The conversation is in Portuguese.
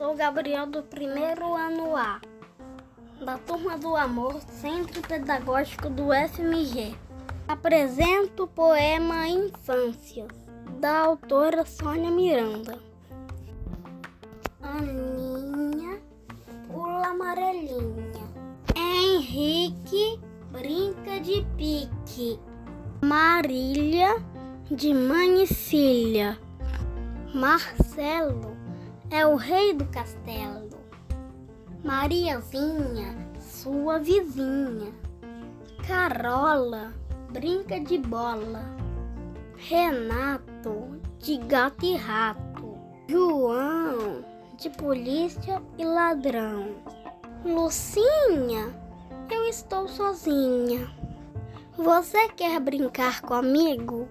Sou Gabriel do primeiro ano A, da turma do Amor, Centro Pedagógico do FMG. Apresento o poema Infância, da autora Sônia Miranda. Aninha pula amarelinha. Henrique brinca de pique. Marília de Manicília. Marcelo é o rei do castelo. Mariazinha, sua vizinha. Carola, brinca de bola. Renato, de gato e rato. João, de polícia e ladrão. Lucinha, eu estou sozinha. Você quer brincar comigo?